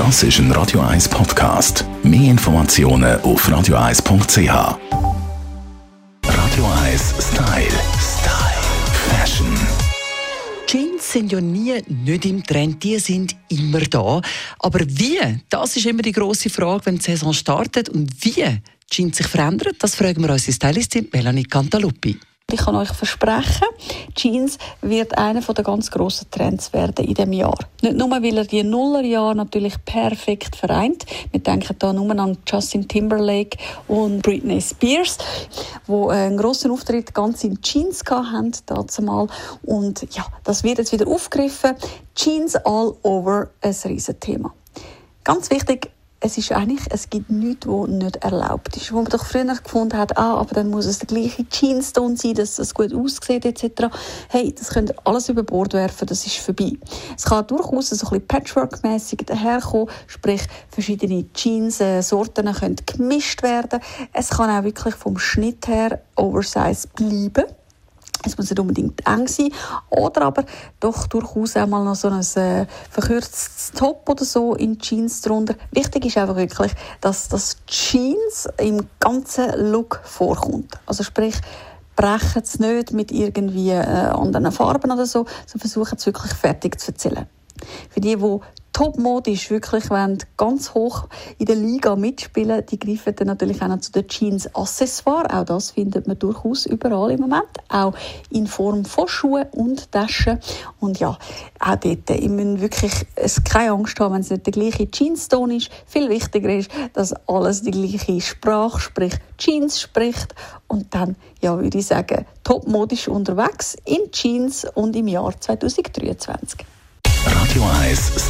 Das ist ein Radio 1 Podcast. Mehr Informationen auf radio1.ch. Radio 1 Style. Style. Fashion. Jeans sind ja nie nicht im Trend, die sind immer da. Aber wie? Das ist immer die große Frage, wenn die Saison startet. Und wie Jeans sich verändern, das fragen wir unsere Stylistin Melanie Cantaluppi. Ich kann euch versprechen, Jeans wird einer der ganz grossen Trends werden in diesem Jahr. Nicht nur, weil er die Nullerjahre natürlich perfekt vereint. Wir denken da nur an Justin Timberlake und Britney Spears, wo einen grossen Auftritt ganz in Jeans hatten, dazu mal. Und ja, das wird jetzt wieder aufgegriffen. Jeans all over, ein Riesenthema. Ganz wichtig, es ist eigentlich, es gibt nichts, was nicht erlaubt ist. Wo man doch früher gefunden hat, ah, aber dann muss es der gleiche Jeanston sein, dass es gut aussieht, etc. Hey, das könnt ihr alles über Bord werfen, das ist vorbei. Es kann durchaus so ein bisschen Patchwork-mässig daherkommen, sprich, verschiedene Jeans-Sorten können gemischt werden. Es kann auch wirklich vom Schnitt her Oversize bleiben. Es muss nicht unbedingt eng sein, oder aber doch durchaus auch mal noch so ein äh, verkürztes Top oder so in Jeans drunter. Wichtig ist einfach wirklich, dass das Jeans im ganzen Look vorkommt. Also sprich, brechen es nicht mit irgendwie äh, anderen Farben oder so, sondern versuchen es wirklich fertig zu erzählen. Für die, die topmodisch wirklich wollen, ganz hoch in der Liga mitspielen, die greifen dann natürlich auch noch zu den Jeans Accessoires. Auch das findet man durchaus überall im Moment. Auch in Form von Schuhen und Taschen. Und ja, auch dort, ich muss wirklich keine Angst haben, wenn es nicht der gleiche Jeans-Ton ist. Viel wichtiger ist, dass alles die gleiche Sprache, sprich Jeans spricht. Und dann, ja, würde ich sagen, topmodisch unterwegs in Jeans und im Jahr 2023. Radio 1